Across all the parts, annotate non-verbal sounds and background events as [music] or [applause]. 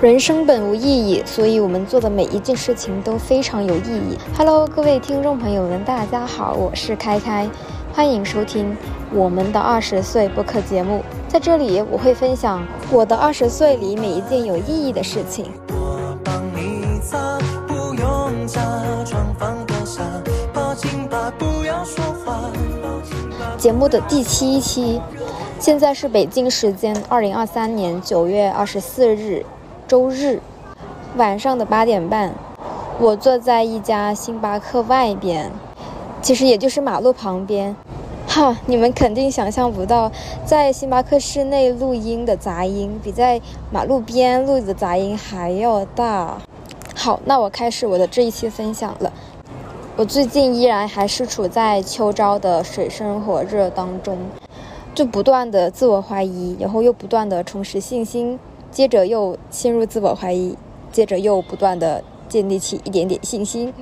人生本无意义，所以我们做的每一件事情都非常有意义。Hello，各位听众朋友们，大家好，我是开开，欢迎收听我们的二十岁播客节目。在这里，我会分享我的二十岁里每一件有意义的事情。节目的第七期，现在是北京时间二零二三年九月二十四日。周日晚上的八点半，我坐在一家星巴克外边，其实也就是马路旁边。哈，你们肯定想象不到，在星巴克室内录音的杂音比在马路边录的杂音还要大。好，那我开始我的这一期分享了。我最近依然还是处在秋招的水深火热当中，就不断的自我怀疑，然后又不断的重拾信心。接着又陷入自我怀疑，接着又不断的建立起一点点信心，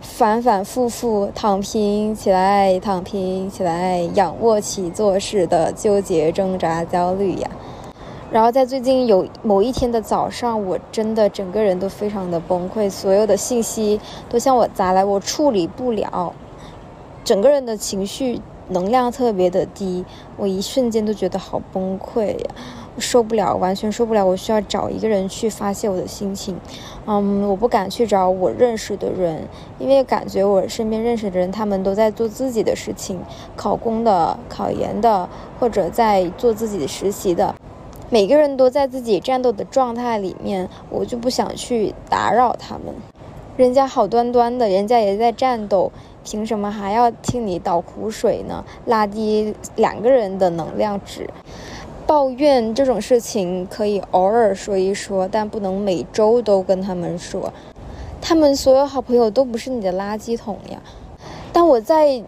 反反复复躺平起来，躺平起来，仰卧起坐式的纠结挣扎焦虑呀。然后在最近有某一天的早上，我真的整个人都非常的崩溃，所有的信息都向我砸来，我处理不了，整个人的情绪能量特别的低，我一瞬间都觉得好崩溃呀。受不了，完全受不了。我需要找一个人去发泄我的心情。嗯，我不敢去找我认识的人，因为感觉我身边认识的人，他们都在做自己的事情，考公的、考研的，或者在做自己的实习的。每个人都在自己战斗的状态里面，我就不想去打扰他们。人家好端端的，人家也在战斗，凭什么还要听你倒苦水呢？拉低两个人的能量值。抱怨这种事情可以偶尔说一说，但不能每周都跟他们说。他们所有好朋友都不是你的垃圾桶呀。但我在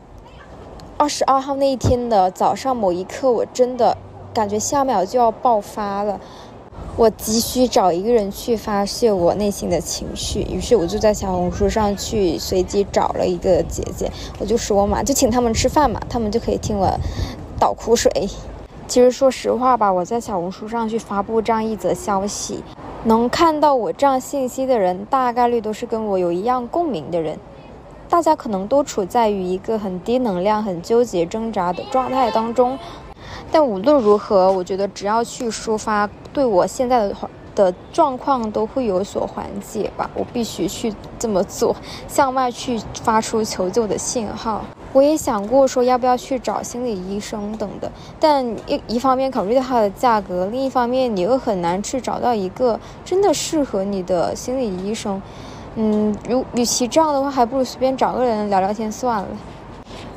二十二号那一天的早上某一刻，我真的感觉下秒就要爆发了。我急需找一个人去发泄我内心的情绪，于是我就在小红书上去随机找了一个姐姐，我就说嘛，就请他们吃饭嘛，他们就可以听我倒苦水。其实说实话吧，我在小红书上去发布这样一则消息，能看到我这样信息的人，大概率都是跟我有一样共鸣的人。大家可能都处在于一个很低能量、很纠结、挣扎的状态当中。但无论如何，我觉得只要去抒发，对我现在的的状况都会有所缓解吧。我必须去这么做，向外去发出求救的信号。我也想过说要不要去找心理医生等的，但一一方面考虑到它的价格，另一方面你又很难去找到一个真的适合你的心理医生。嗯，如与其这样的话，还不如随便找个人聊聊天算了。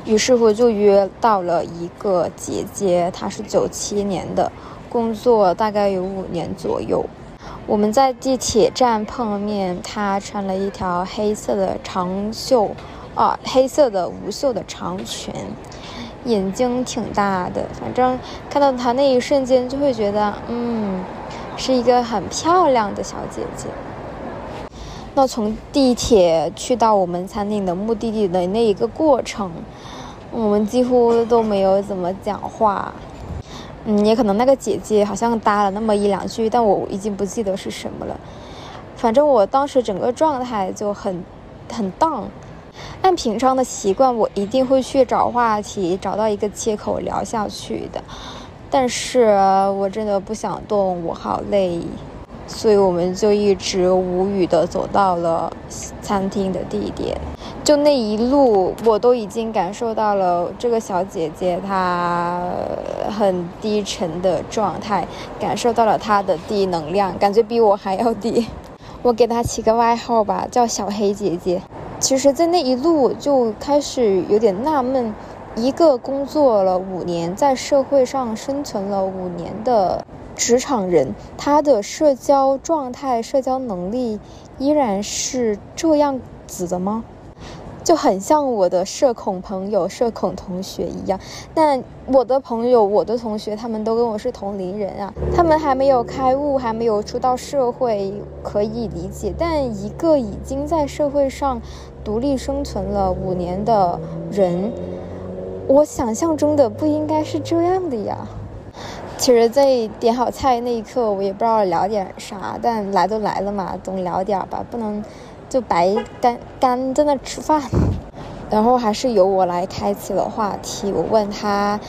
于是乎就约到了一个姐姐，她是九七年的，工作大概有五年左右。我们在地铁站碰面，她穿了一条黑色的长袖。啊，黑色的无袖的长裙，眼睛挺大的，反正看到她那一瞬间就会觉得，嗯，是一个很漂亮的小姐姐。那从地铁去到我们餐厅的目的地的那一个过程，我们几乎都没有怎么讲话。嗯，也可能那个姐姐好像搭了那么一两句，但我已经不记得是什么了。反正我当时整个状态就很很荡。按平常的习惯，我一定会去找话题，找到一个切口聊下去的。但是我真的不想动，我好累，所以我们就一直无语的走到了餐厅的地点。就那一路，我都已经感受到了这个小姐姐她很低沉的状态，感受到了她的低能量，感觉比我还要低。[laughs] 我给她起个外号吧，叫小黑姐姐。其实，在那一路就开始有点纳闷：一个工作了五年，在社会上生存了五年的职场人，他的社交状态、社交能力依然是这样子的吗？就很像我的社恐朋友、社恐同学一样，但我的朋友、我的同学，他们都跟我是同龄人啊，他们还没有开悟，还没有出到社会，可以理解。但一个已经在社会上独立生存了五年的人，我想象中的不应该是这样的呀。其实，在点好菜那一刻，我也不知道聊点啥，但来都来了嘛，总聊点吧，不能就白干干在那吃饭。[laughs] 然后还是由我来开启了话题，我问他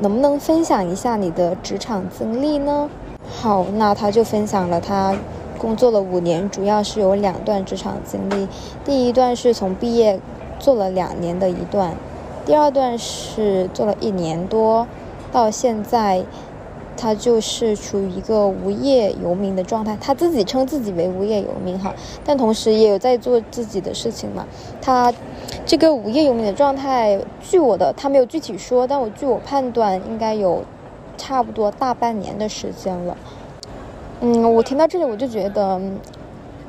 能不能分享一下你的职场经历呢？好，那他就分享了他工作了五年，主要是有两段职场经历。第一段是从毕业做了两年的一段，第二段是做了一年多，到现在。他就是处于一个无业游民的状态，他自己称自己为无业游民哈，但同时也有在做自己的事情嘛。他这个无业游民的状态，据我的他没有具体说，但我据我判断，应该有差不多大半年的时间了。嗯，我听到这里我就觉得，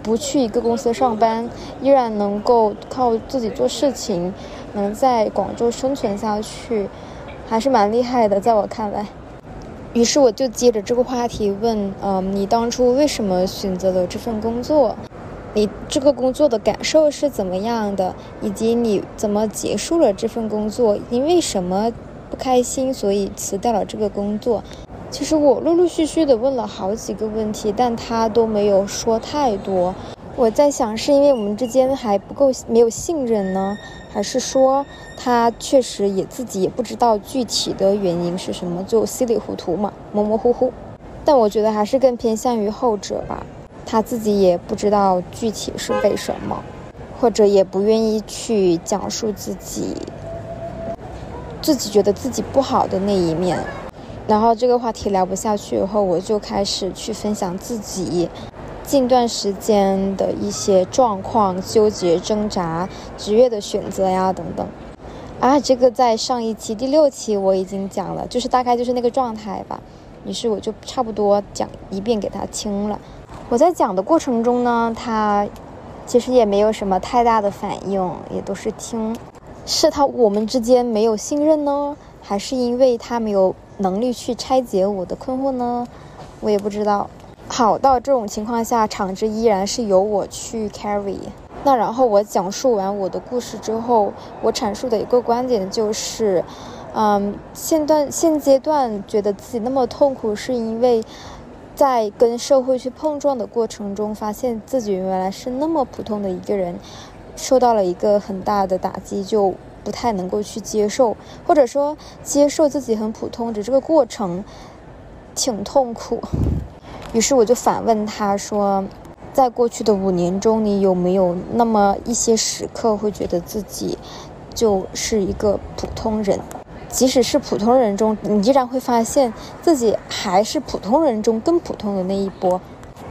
不去一个公司上班，依然能够靠自己做事情，能在广州生存下去，还是蛮厉害的，在我看来。于是我就接着这个话题问，嗯，你当初为什么选择了这份工作？你这个工作的感受是怎么样的？以及你怎么结束了这份工作？因为什么不开心，所以辞掉了这个工作？其实我陆陆续续的问了好几个问题，但他都没有说太多。我在想，是因为我们之间还不够没有信任呢？还是说他确实也自己也不知道具体的原因是什么，就稀里糊涂嘛，模模糊糊。但我觉得还是更偏向于后者吧，他自己也不知道具体是为什么，或者也不愿意去讲述自己自己觉得自己不好的那一面。然后这个话题聊不下去以后，我就开始去分享自己。近段时间的一些状况、纠结、挣扎、职业的选择呀等等，啊，这个在上一期第六期我已经讲了，就是大概就是那个状态吧。于是我就差不多讲一遍给他听了。我在讲的过程中呢，他其实也没有什么太大的反应，也都是听。是他我们之间没有信任呢，还是因为他没有能力去拆解我的困惑呢？我也不知道。好，到这种情况下，场子依然是由我去 carry。那然后我讲述完我的故事之后，我阐述的一个观点就是，嗯，现段现阶段觉得自己那么痛苦，是因为在跟社会去碰撞的过程中，发现自己原来是那么普通的一个人，受到了一个很大的打击，就不太能够去接受，或者说接受自己很普通的这个过程，挺痛苦。[laughs] 于是我就反问他说：“在过去的五年中，你有没有那么一些时刻会觉得自己就是一个普通人？即使是普通人中，你依然会发现自己还是普通人中更普通的那一波。”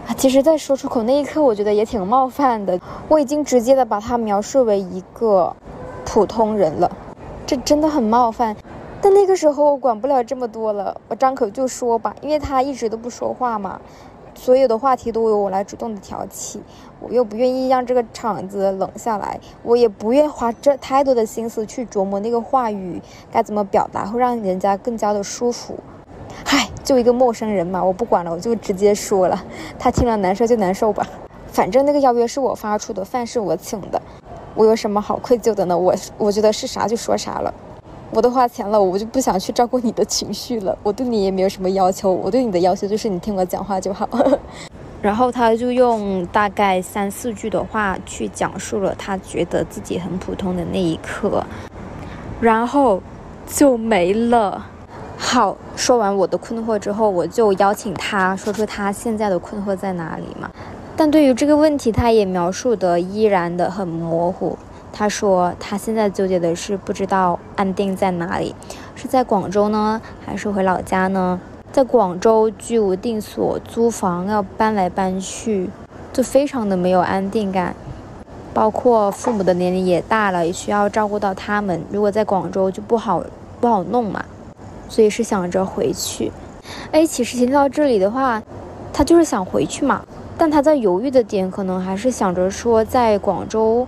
啊，其实，在说出口那一刻，我觉得也挺冒犯的。我已经直接的把他描述为一个普通人了，这真的很冒犯。但那个时候我管不了这么多了，我张口就说吧，因为他一直都不说话嘛，所有的话题都由我来主动的挑起，我又不愿意让这个场子冷下来，我也不愿花这太多的心思去琢磨那个话语该怎么表达，会让人家更加的舒服。嗨，就一个陌生人嘛，我不管了，我就直接说了，他听了难受就难受吧，反正那个邀约是我发出的，饭是我请的，我有什么好愧疚的呢？我我觉得是啥就说啥了。我都花钱了，我就不想去照顾你的情绪了。我对你也没有什么要求，我对你的要求就是你听我讲话就好。[laughs] 然后他就用大概三四句的话去讲述了他觉得自己很普通的那一刻，然后就没了。好，说完我的困惑之后，我就邀请他说出他现在的困惑在哪里嘛。但对于这个问题，他也描述的依然的很模糊。他说，他现在纠结的是不知道安定在哪里，是在广州呢，还是回老家呢？在广州居无定所，租房要搬来搬去，就非常的没有安定感。包括父母的年龄也大了，也需要照顾到他们。如果在广州就不好不好弄嘛，所以是想着回去。哎，其实听到这里的话，他就是想回去嘛，但他在犹豫的点可能还是想着说在广州。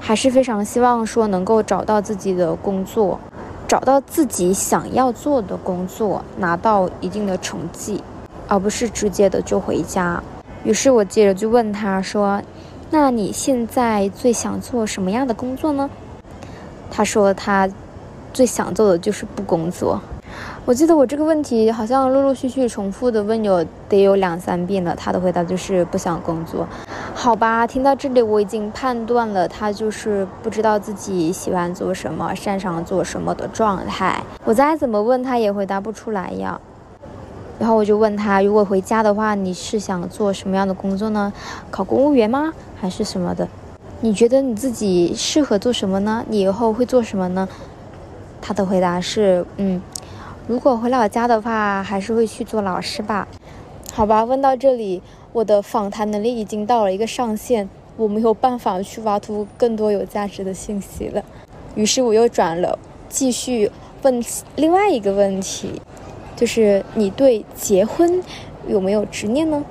还是非常希望说能够找到自己的工作，找到自己想要做的工作，拿到一定的成绩，而不是直接的就回家。于是我接着就问他说：“那你现在最想做什么样的工作呢？”他说他最想做的就是不工作。我记得我这个问题好像陆陆续续重复的问有得有两三遍了，他的回答就是不想工作。好吧，听到这里我已经判断了，他就是不知道自己喜欢做什么、擅长做什么的状态。我再怎么问他也回答不出来呀。然后我就问他，如果回家的话，你是想做什么样的工作呢？考公务员吗？还是什么的？你觉得你自己适合做什么呢？你以后会做什么呢？他的回答是，嗯。如果回老家的话，还是会去做老师吧。好吧，问到这里，我的访谈能力已经到了一个上限，我没有办法去挖出更多有价值的信息了。于是我又转了，继续问另外一个问题，就是你对结婚有没有执念呢？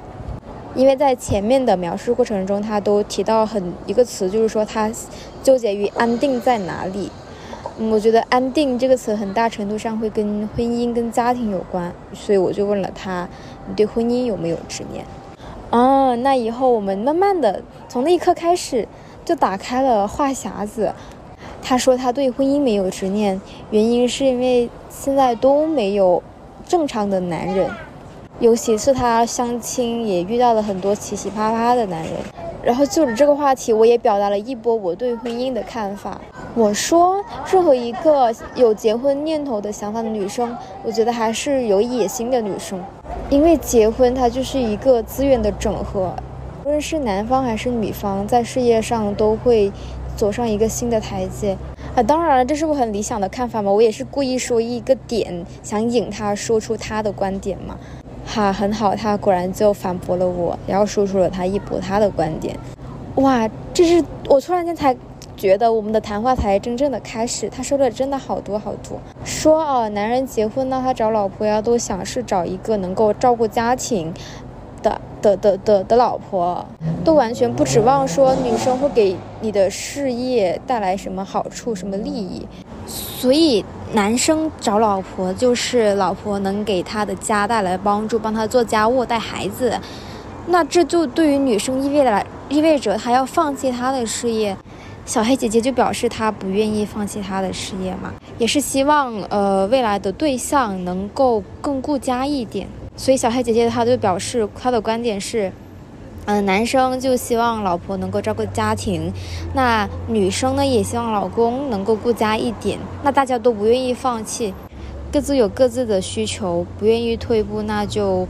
因为在前面的描述过程中，他都提到很一个词，就是说他纠结于安定在哪里。我觉得“安定”这个词很大程度上会跟婚姻、跟家庭有关，所以我就问了他：“你对婚姻有没有执念？”哦，那以后我们慢慢的从那一刻开始就打开了话匣子。他说他对婚姻没有执念，原因是因为现在都没有正常的男人，尤其是他相亲也遇到了很多奇奇葩葩的男人。然后就着这个话题，我也表达了一波我对婚姻的看法。我说，任何一个有结婚念头的想法的女生，我觉得还是有野心的女生，因为结婚它就是一个资源的整合，无论是男方还是女方，在事业上都会走上一个新的台阶。啊，当然了，这是我很理想的看法嘛，我也是故意说一个点，想引他说出他的观点嘛。哈，很好，他果然就反驳了我，然后说出了他一博他的观点。哇，这是我突然间才觉得我们的谈话才真正的开始。他说了真的好多好多，说啊，男人结婚呢，他找老婆呀，都想是找一个能够照顾家庭的的的的的老婆，都完全不指望说女生会给你的事业带来什么好处、什么利益。所以。男生找老婆就是老婆能给他的家带来帮助，帮他做家务、带孩子，那这就对于女生意味来意味着她要放弃她的事业。小黑姐姐就表示她不愿意放弃她的事业嘛，也是希望呃未来的对象能够更顾家一点。所以小黑姐姐她就表示她的观点是。嗯，男生就希望老婆能够照顾家庭，那女生呢也希望老公能够顾家一点。那大家都不愿意放弃，各自有各自的需求，不愿意退步，那就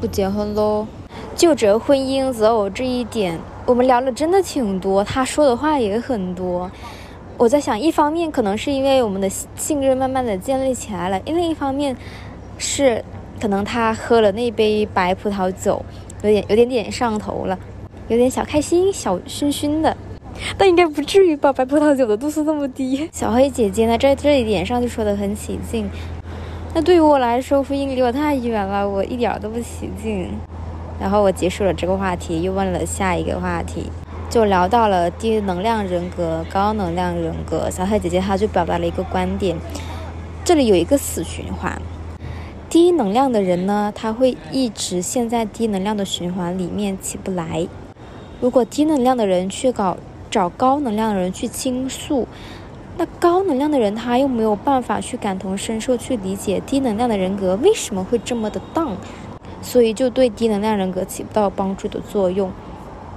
不结婚喽。就着婚姻择偶这一点，我们聊了真的挺多，他说的话也很多。我在想，一方面可能是因为我们的信任慢慢的建立起来了，另一方面是可能他喝了那杯白葡萄酒。有点有点点上头了，有点小开心、小醺醺的，但应该不至于吧？白葡萄酒的度数这么低。小黑姐姐呢，在这一点上就说的很起劲。那对于我来说，婚姻离我太远了，我一点都不起劲。然后我结束了这个话题，又问了下一个话题，就聊到了低能量人格、高能量人格。小黑姐姐她就表达了一个观点，这里有一个死循环。低能量的人呢，他会一直陷在低能量的循环里面起不来。如果低能量的人去搞找高能量的人去倾诉，那高能量的人他又没有办法去感同身受去理解低能量的人格为什么会这么的荡，所以就对低能量人格起不到帮助的作用。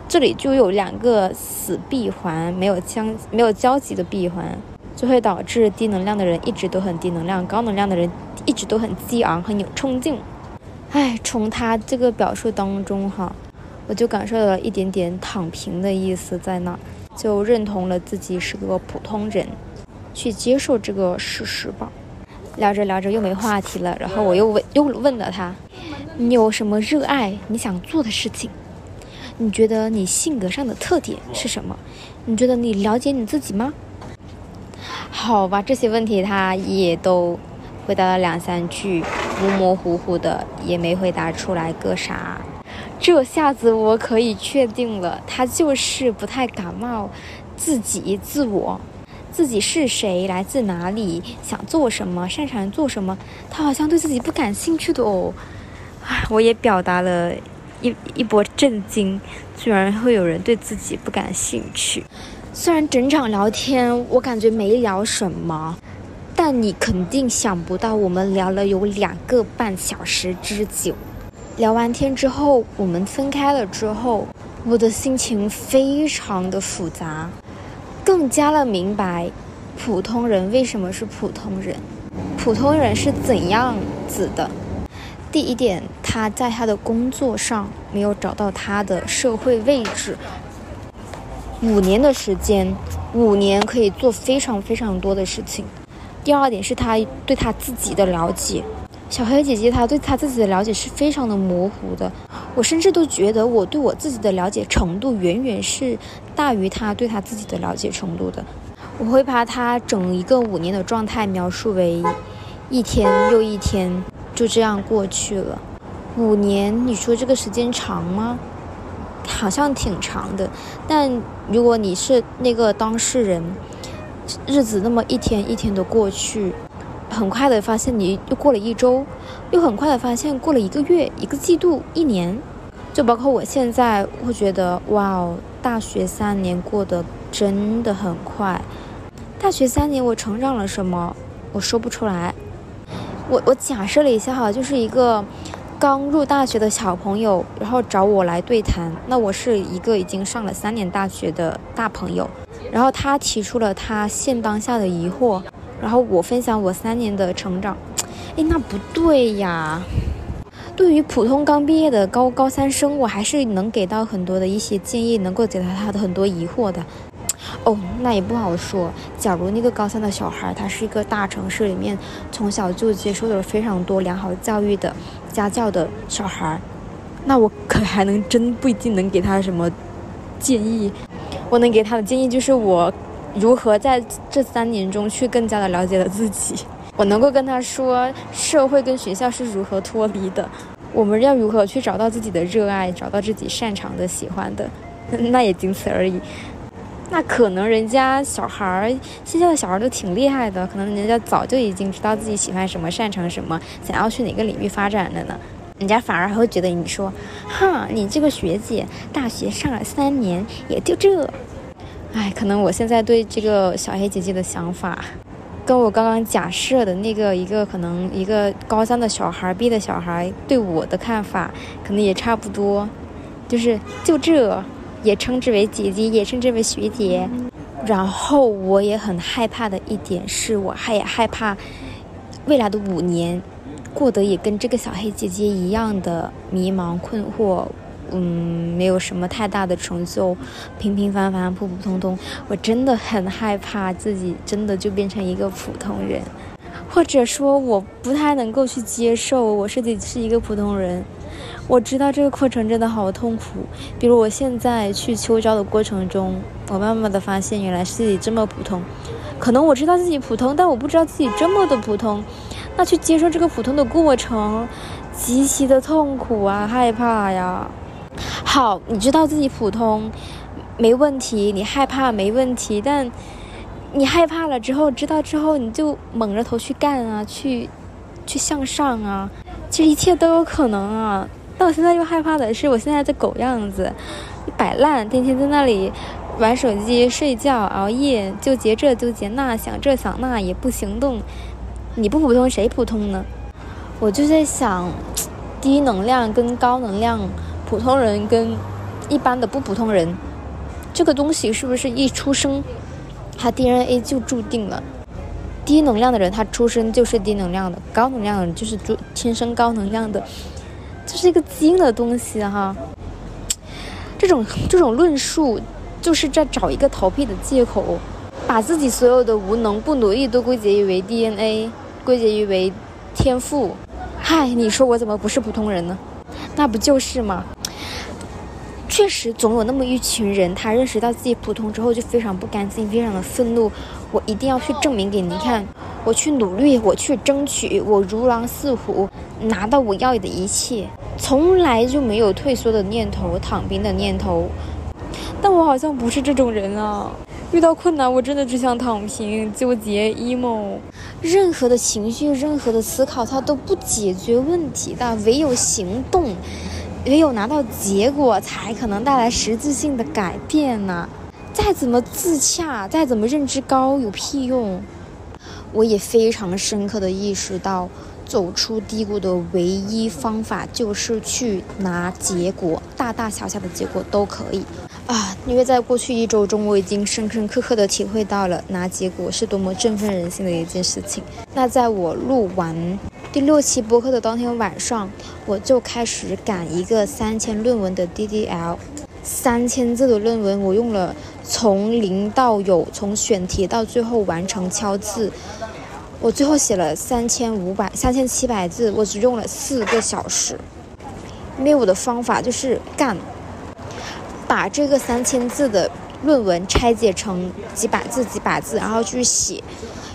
这里就有两个死闭环，没有相没有交集的闭环。就会导致低能量的人一直都很低能量，高能量的人一直都很激昂，很有冲劲。哎，从他这个表述当中哈，我就感受到了一点点躺平的意思在那，就认同了自己是个普通人，去接受这个事实吧。聊着聊着又没话题了，然后我又问又问了他，你有什么热爱你想做的事情？你觉得你性格上的特点是什么？你觉得你了解你自己吗？好吧，这些问题他也都回答了两三句，模模糊糊的，也没回答出来个啥。这下子我可以确定了，他就是不太感冒自己、自我、自己是谁，来自哪里，想做什么，擅长做什么。他好像对自己不感兴趣的哦。[laughs] 我也表达了一一波震惊，居然会有人对自己不感兴趣。虽然整场聊天我感觉没聊什么，但你肯定想不到，我们聊了有两个半小时之久。聊完天之后，我们分开了之后，我的心情非常的复杂，更加了明白，普通人为什么是普通人，普通人是怎样子的。第一点，他在他的工作上没有找到他的社会位置。五年的时间，五年可以做非常非常多的事情。第二点是他对他自己的了解，小黑姐姐她对她自己的了解是非常的模糊的。我甚至都觉得我对我自己的了解程度远远是大于她对她自己的了解程度的。我会把她整一个五年的状态描述为一天又一天就这样过去了。五年，你说这个时间长吗？好像挺长的，但如果你是那个当事人。日子那么一天一天的过去，很快的发现你又过了一周，又很快的发现过了一个月、一个季度、一年，就包括我现在会觉得，哇哦，大学三年过得真的很快。大学三年我成长了什么？我说不出来。我我假设了一下哈，就是一个刚入大学的小朋友，然后找我来对谈，那我是一个已经上了三年大学的大朋友。然后他提出了他现当下的疑惑，然后我分享我三年的成长。哎，那不对呀！对于普通刚毕业的高高三生，我还是能给到很多的一些建议，能够解答他的很多疑惑的。哦，那也不好说。假如那个高三的小孩，他是一个大城市里面从小就接受了非常多良好教育的家教的小孩，那我可还能真不一定能给他什么建议。我能给他的建议就是，我如何在这三年中去更加的了解了自己。我能够跟他说，社会跟学校是如何脱离的，我们要如何去找到自己的热爱，找到自己擅长的、喜欢的，[laughs] 那也仅此而已。那可能人家小孩儿，现在的小孩都挺厉害的，可能人家早就已经知道自己喜欢什么、擅长什么，想要去哪个领域发展的呢？人家反而还会觉得你说，哈，你这个学姐大学上了三年，也就这。哎，可能我现在对这个小黑姐姐的想法，跟我刚刚假设的那个一个可能一个高三的小孩逼的小孩对我的看法，可能也差不多。就是就这，也称之为姐姐，也称之为学姐。然后我也很害怕的一点是，我还也害怕未来的五年。过得也跟这个小黑姐姐一样的迷茫困惑，嗯，没有什么太大的成就，平平凡凡、普普通通。我真的很害怕自己真的就变成一个普通人，或者说我不太能够去接受我自己是一个普通人。我知道这个过程真的好痛苦。比如我现在去秋招的过程中，我慢慢的发现原来自己这么普通。可能我知道自己普通，但我不知道自己这么的普通。那去接受这个普通的过程，极其的痛苦啊，害怕呀。好，你知道自己普通，没问题，你害怕没问题，但你害怕了之后，知道之后，你就猛着头去干啊，去去向上啊，这一切都有可能啊。但我现在又害怕的是，我现在这狗样子，摆烂，天天在那里玩手机、睡觉、熬夜，纠结这纠结那，想这想那，也不行动。你不普通，谁普通呢？我就在想，低能量跟高能量，普通人跟一般的不普通人，这个东西是不是一出生，他 DNA 就注定了？低能量的人他出生就是低能量的，高能量的人就是天生高能量的，这是一个基因的东西哈。这种这种论述就是在找一个逃避的借口，把自己所有的无能不努力都归结于为 DNA。归结于为天赋，嗨，你说我怎么不是普通人呢？那不就是吗？确实，总有那么一群人，他认识到自己普通之后就非常不甘心，非常的愤怒。我一定要去证明给你看，我去努力，我去争取，我如狼似虎，拿到我要的一切，从来就没有退缩的念头，躺平的念头。但我好像不是这种人啊。遇到困难，我真的只想躺平、纠结、emo，任何的情绪、任何的思考，它都不解决问题的。唯有行动，唯有拿到结果，才可能带来实质性的改变呢。再怎么自洽，再怎么认知高，有屁用？我也非常深刻的意识到，走出低谷的唯一方法就是去拿结果，大大小小的结果都可以啊！因为在过去一周中，我已经深深刻刻的体会到了拿结果是多么振奋人心的一件事情。那在我录完第六期播客的当天晚上，我就开始赶一个三千论文的 DDL，三千字的论文，我用了。从零到有，从选题到最后完成敲字，我最后写了三千五百、三千七百字，我只用了四个小时。因为我的方法就是干，把这个三千字的论文拆解成几百字、几百字，然后去写。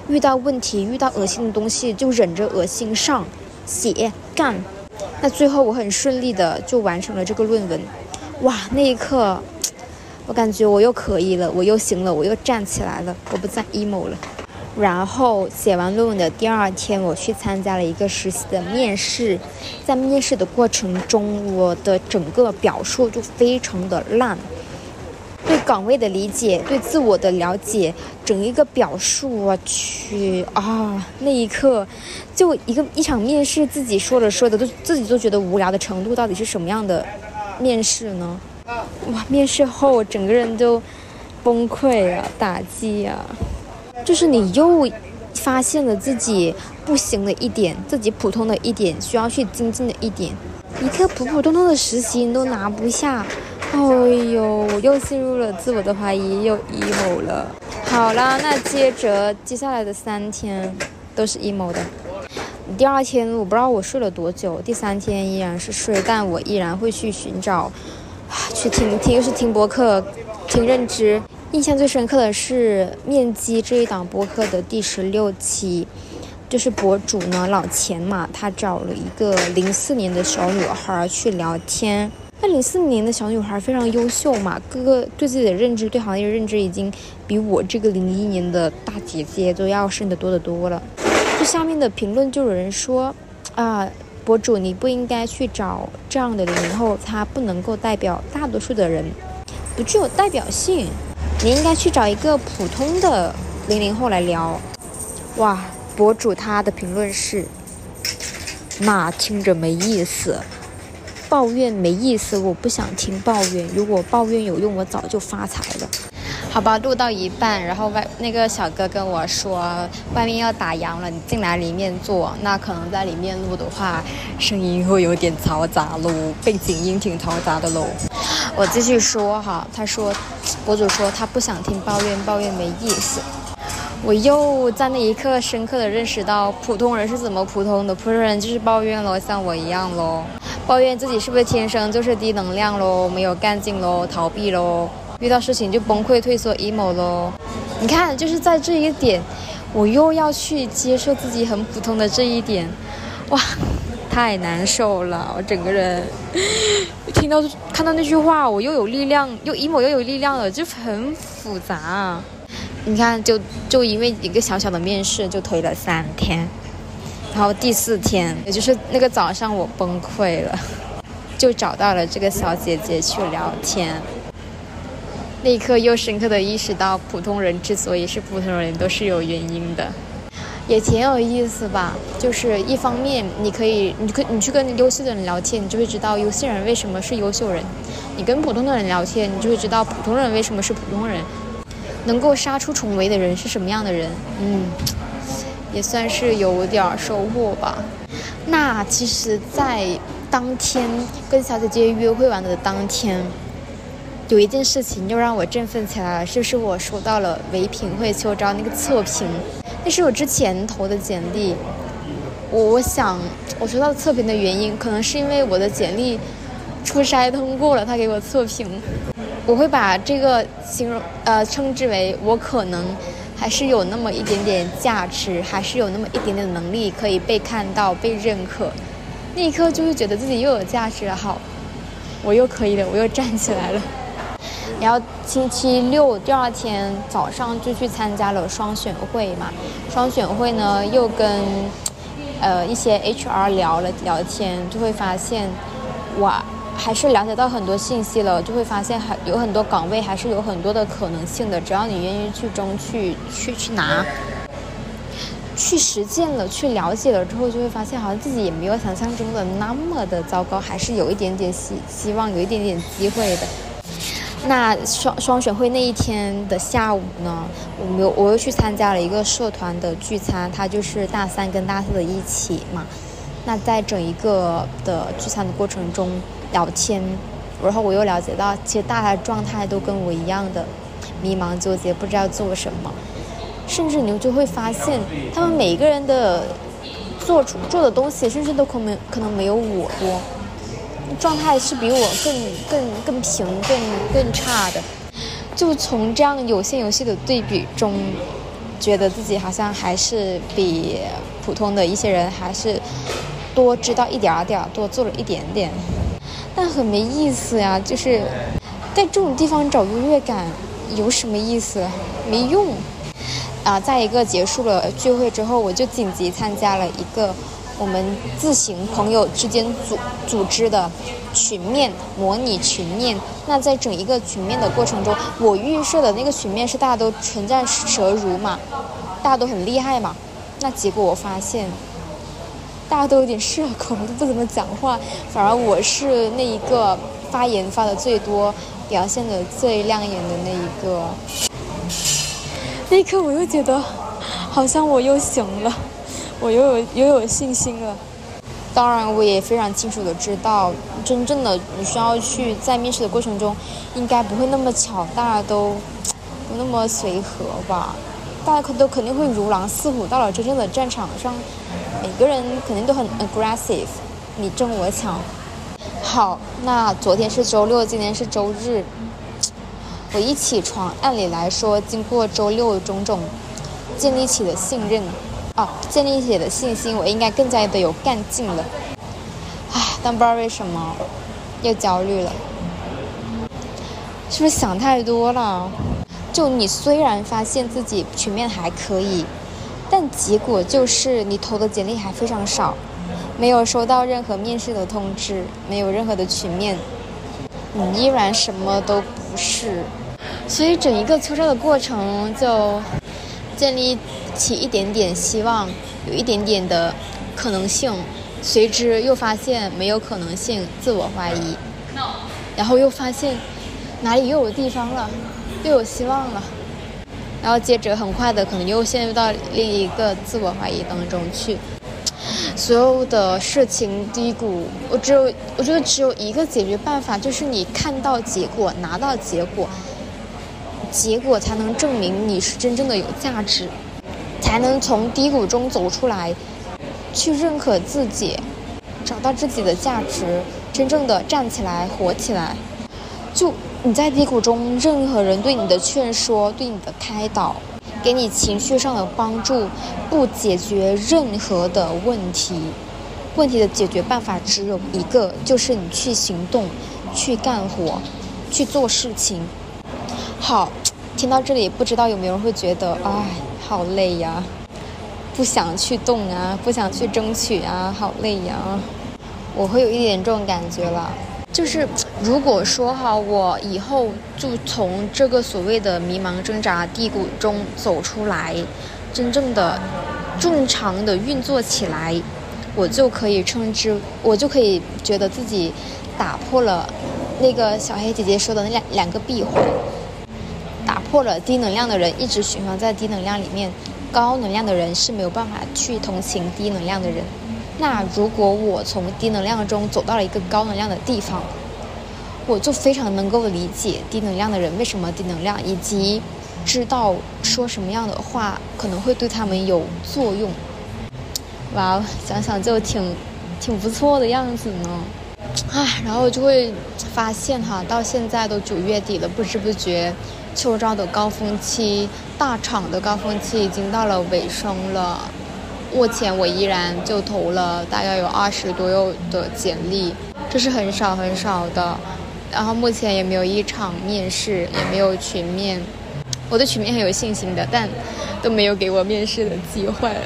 遇到问题、遇到恶心的东西，就忍着恶心上写干。那最后我很顺利的就完成了这个论文。哇，那一刻。我感觉我又可以了，我又行了，我又站起来了，我不再 emo 了。然后写完论文的第二天，我去参加了一个实习的面试。在面试的过程中，我的整个表述就非常的烂，对岗位的理解，对自我的了解，整一个表述，我去啊！那一刻，就一个一场面试，自己说着说着都自己都觉得无聊的程度，到底是什么样的面试呢？哇！面试后我整个人都崩溃啊，打击啊，就是你又发现了自己不行的一点，自己普通的一点，需要去精进的一点。一个普普通通的实习都拿不下，哎呦！我又陷入了自我的怀疑，又 emo 了。好了，那接着接下来的三天都是 emo 的。第二天我不知道我睡了多久，第三天依然是睡，但我依然会去寻找。去听听，又是听播客，听认知。印象最深刻的是面基这一档播客的第十六期，就是博主呢老钱嘛，他找了一个零四年的小女孩去聊天。那零四年的小女孩非常优秀嘛，各个对自己的认知、对行业的认知已经比我这个零一年的大姐姐都要深得多得多了。就下面的评论就有人说，啊。博主，你不应该去找这样的零零后，他不能够代表大多数的人，不具有代表性。你应该去找一个普通的零零后来聊。哇，博主他的评论是，那听着没意思，抱怨没意思，我不想听抱怨。如果抱怨有用，我早就发财了。好吧，录到一半，然后外那个小哥跟我说，外面要打烊了，你进来里面坐。那可能在里面录的话，声音会有点嘈杂喽，背景音挺嘈杂的喽。我继续说哈，他说，博主说他不想听抱怨，抱怨没意思。我又在那一刻深刻的认识到，普通人是怎么普通的，普通人就是抱怨喽，像我一样喽，抱怨自己是不是天生就是低能量喽，没有干劲喽，逃避喽。遇到事情就崩溃、退缩、emo 咯。你看，就是在这一点，我又要去接受自己很普通的这一点，哇，太难受了！我整个人听到、看到那句话，我又有力量，又 emo 又有力量了，就很复杂。你看，就就因为一个小小的面试，就推了三天，然后第四天，也就是那个早上，我崩溃了，就找到了这个小姐姐去聊天。那一刻又深刻的意识到，普通人之所以是普通人，都是有原因的，也挺有意思吧。就是一方面，你可以，你可你去跟优秀的人聊天，你就会知道优秀人为什么是优秀人；你跟普通的人聊天，你就会知道普通人为什么是普通人。能够杀出重围的人是什么样的人？嗯，也算是有点收获吧。那其实，在当天跟小姐姐约会完的当天。有一件事情又让我振奋起来了，就是我收到了唯品会秋招那个测评，那是我之前投的简历。我我想我收到测评的原因，可能是因为我的简历初筛通过了，他给我测评。[laughs] 我会把这个形容呃称之为我可能还是有那么一点点价值，还是有那么一点点能力可以被看到、被认可。那一刻就会觉得自己又有价值了，好，我又可以了，我又站起来了。然后星期六第二天早上就去参加了双选会嘛，双选会呢又跟，呃一些 HR 聊了聊天，就会发现，哇，还是了解到很多信息了，就会发现还有很多岗位还是有很多的可能性的，只要你愿意去争取去去拿。去实践了，去了解了之后，就会发现好像自己也没有想象中的那么的糟糕，还是有一点点希希望，有一点点机会的。那双双选会那一天的下午呢，我们我又去参加了一个社团的聚餐，它就是大三跟大四的一起嘛。那在整一个的聚餐的过程中聊天，然后我又了解到，其实大家状态都跟我一样的迷茫纠结，不知道做什么。甚至你就会发现，他们每一个人的做出做的东西，甚至都可能可能没有我多，状态是比我更更更平、更更差的。就从这样有限游戏的对比中，觉得自己好像还是比普通的一些人还是多知道一点点，多做了一点点，但很没意思呀。就是在这种地方找优越感有什么意思？没用。啊，在一个结束了聚会之后，我就紧急参加了一个我们自行朋友之间组组织的群面模拟群面。那在整一个群面的过程中，我预设的那个群面是大家都唇战舌如嘛，大家都很厉害嘛。那结果我发现，大家都有点社恐，都不怎么讲话，反而我是那一个发言发的最多、表现的最亮眼的那一个。那一刻，我又觉得，好像我又行了，我又有又有信心了。当然，我也非常清楚的知道，真正的你需要去在面试的过程中，应该不会那么巧，大家都 [tsk] 不那么随和吧？大家可都肯定会如狼似虎。到了真正的战场上，每个人肯定都很 aggressive，你争我抢。好，那昨天是周六，今天是周日。我一起床，按理来说，经过周六种种建立起的信任，哦，建立起的信心，我应该更加的有干劲了。唉，但不知道为什么又焦虑了，是不是想太多了？就你虽然发现自己曲面还可以，但结果就是你投的简历还非常少，没有收到任何面试的通知，没有任何的群面，你依然什么都不是。所以整一个秋招的过程就建立起一点点希望，有一点点的可能性，随之又发现没有可能性，自我怀疑，然后又发现哪里又有地方了，又有希望了，然后接着很快的可能又陷入到另一个自我怀疑当中去，所有的事情低谷，我只有我觉得只有一个解决办法，就是你看到结果，拿到结果。结果才能证明你是真正的有价值，才能从低谷中走出来，去认可自己，找到自己的价值，真正的站起来，活起来。就你在低谷中，任何人对你的劝说、对你的开导，给你情绪上的帮助，不解决任何的问题。问题的解决办法只有一个，就是你去行动，去干活，去做事情。好。听到这里，不知道有没有人会觉得，哎，好累呀，不想去动啊，不想去争取啊，好累呀。我会有一点这种感觉了，就是如果说哈，我以后就从这个所谓的迷茫挣扎低谷中走出来，真正的正常的运作起来，我就可以称之，我就可以觉得自己打破了那个小黑姐姐说的那两两个闭环。或者低能量的人一直循环在低能量里面，高能量的人是没有办法去同情低能量的人。那如果我从低能量中走到了一个高能量的地方，我就非常能够理解低能量的人为什么低能量，以及知道说什么样的话可能会对他们有作用。哇，想想就挺挺不错的样子呢。唉，然后就会发现哈，到现在都九月底了，不知不觉。秋招的高峰期，大厂的高峰期已经到了尾声了。目前我依然就投了大概有二十多右的简历，这是很少很少的。然后目前也没有一场面试，也没有群面。我对群面很有信心的，但都没有给我面试的机会啊。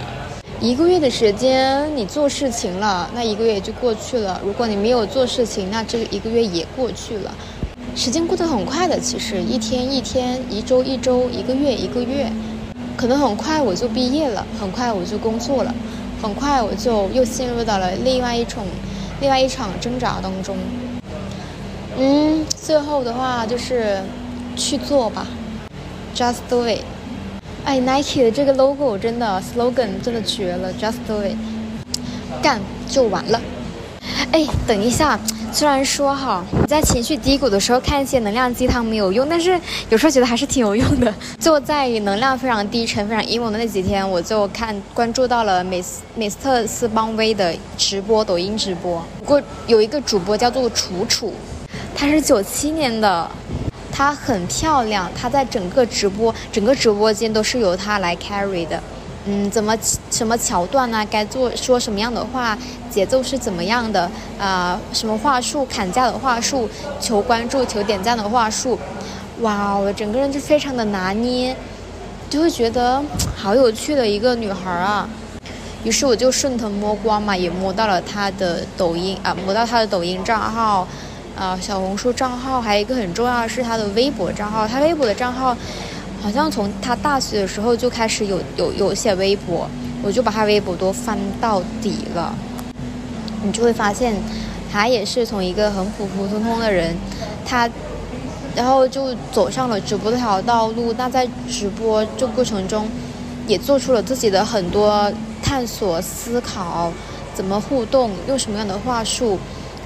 一个月的时间，你做事情了，那一个月就过去了；如果你没有做事情，那这一个月也过去了。时间过得很快的，其实一天一天，一周一周，一个月一个月，可能很快我就毕业了，很快我就工作了，很快我就又陷入到了另外一种、另外一场挣扎当中。嗯，最后的话就是去做吧，just do it。哎，Nike 的这个 logo 真的 slogan 真的绝了，just do it，干就完了。哎，等一下。虽然说哈，你在情绪低谷的时候看一些能量鸡汤没有用，但是有时候觉得还是挺有用的。[laughs] 就在能量非常低沉、非常 emo 的那几天，我就看关注到了美斯美斯特斯邦威的直播，抖音直播。不过有一个主播叫做楚楚，她是九七年的，她很漂亮，她在整个直播整个直播间都是由她来 carry 的。嗯，怎么什么桥段呢？该做说什么样的话？节奏是怎么样的？啊，什么话术？砍价的话术？求关注、求点赞的话术？哇，我整个人就非常的拿捏，就会觉得好有趣的一个女孩啊。于是我就顺藤摸瓜嘛，也摸到了她的抖音啊，摸到她的抖音账号，啊，小红书账号，还有一个很重要的是她的微博账号。她微博的账号。好像从他大学的时候就开始有有有写微博，我就把他微博都翻到底了。你就会发现，他也是从一个很普普通通的人，他，然后就走上了直播这条道路。那在直播这过程中，也做出了自己的很多探索、思考，怎么互动，用什么样的话术，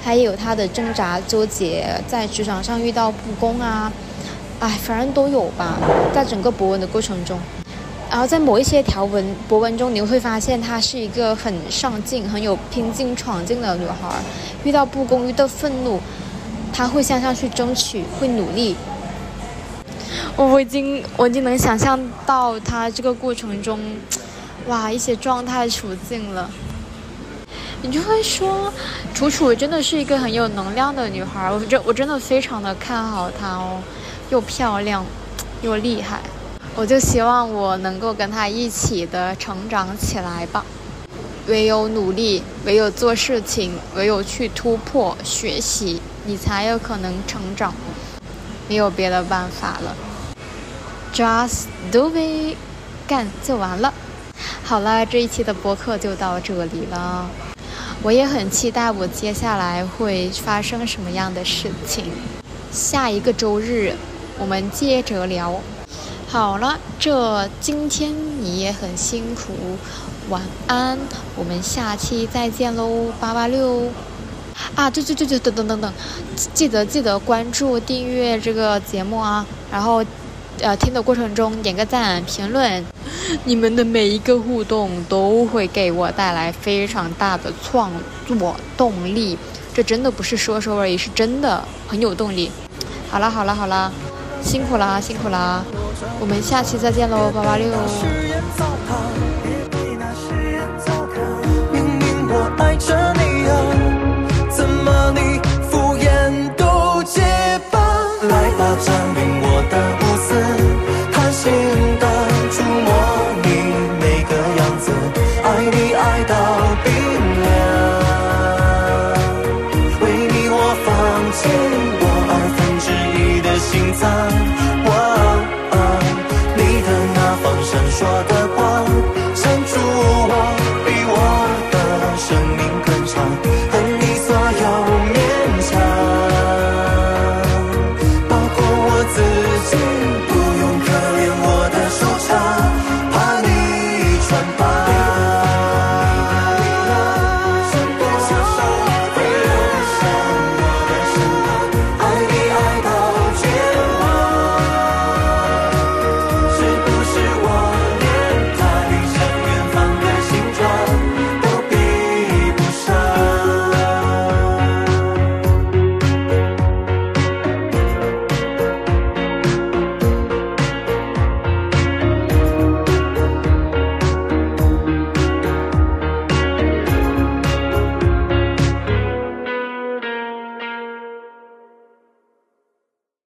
他也有他的挣扎、纠结，在职场上遇到不公啊。哎，反正都有吧，在整个博文的过程中，然后在某一些条文博文中，你会发现她是一个很上进、很有拼劲、闯劲的女孩。遇到不公、遇到愤怒，她会向上去争取，会努力。我已经，我已经能想象到她这个过程中，哇，一些状态处境了。你就会说，楚楚真的是一个很有能量的女孩，我真我真的非常的看好她哦。又漂亮，又厉害，我就希望我能够跟她一起的成长起来吧。唯有努力，唯有做事情，唯有去突破、学习，你才有可能成长。没有别的办法了，Just do it，干就完了。好了，这一期的播客就到这里了。我也很期待我接下来会发生什么样的事情。下一个周日。我们接着聊，好了，这今天你也很辛苦，晚安，我们下期再见喽，八八六，啊，对对对对，等等等等，记得记得关注订阅这个节目啊，然后，呃，听的过程中点个赞，评论，你们的每一个互动都会给我带来非常大的创作动力，这真的不是说说而已，是真的很有动力。好了好了好了。辛苦啦，辛苦啦，我们下期再见喽，八八六。怎么你敷衍都结巴？来吧，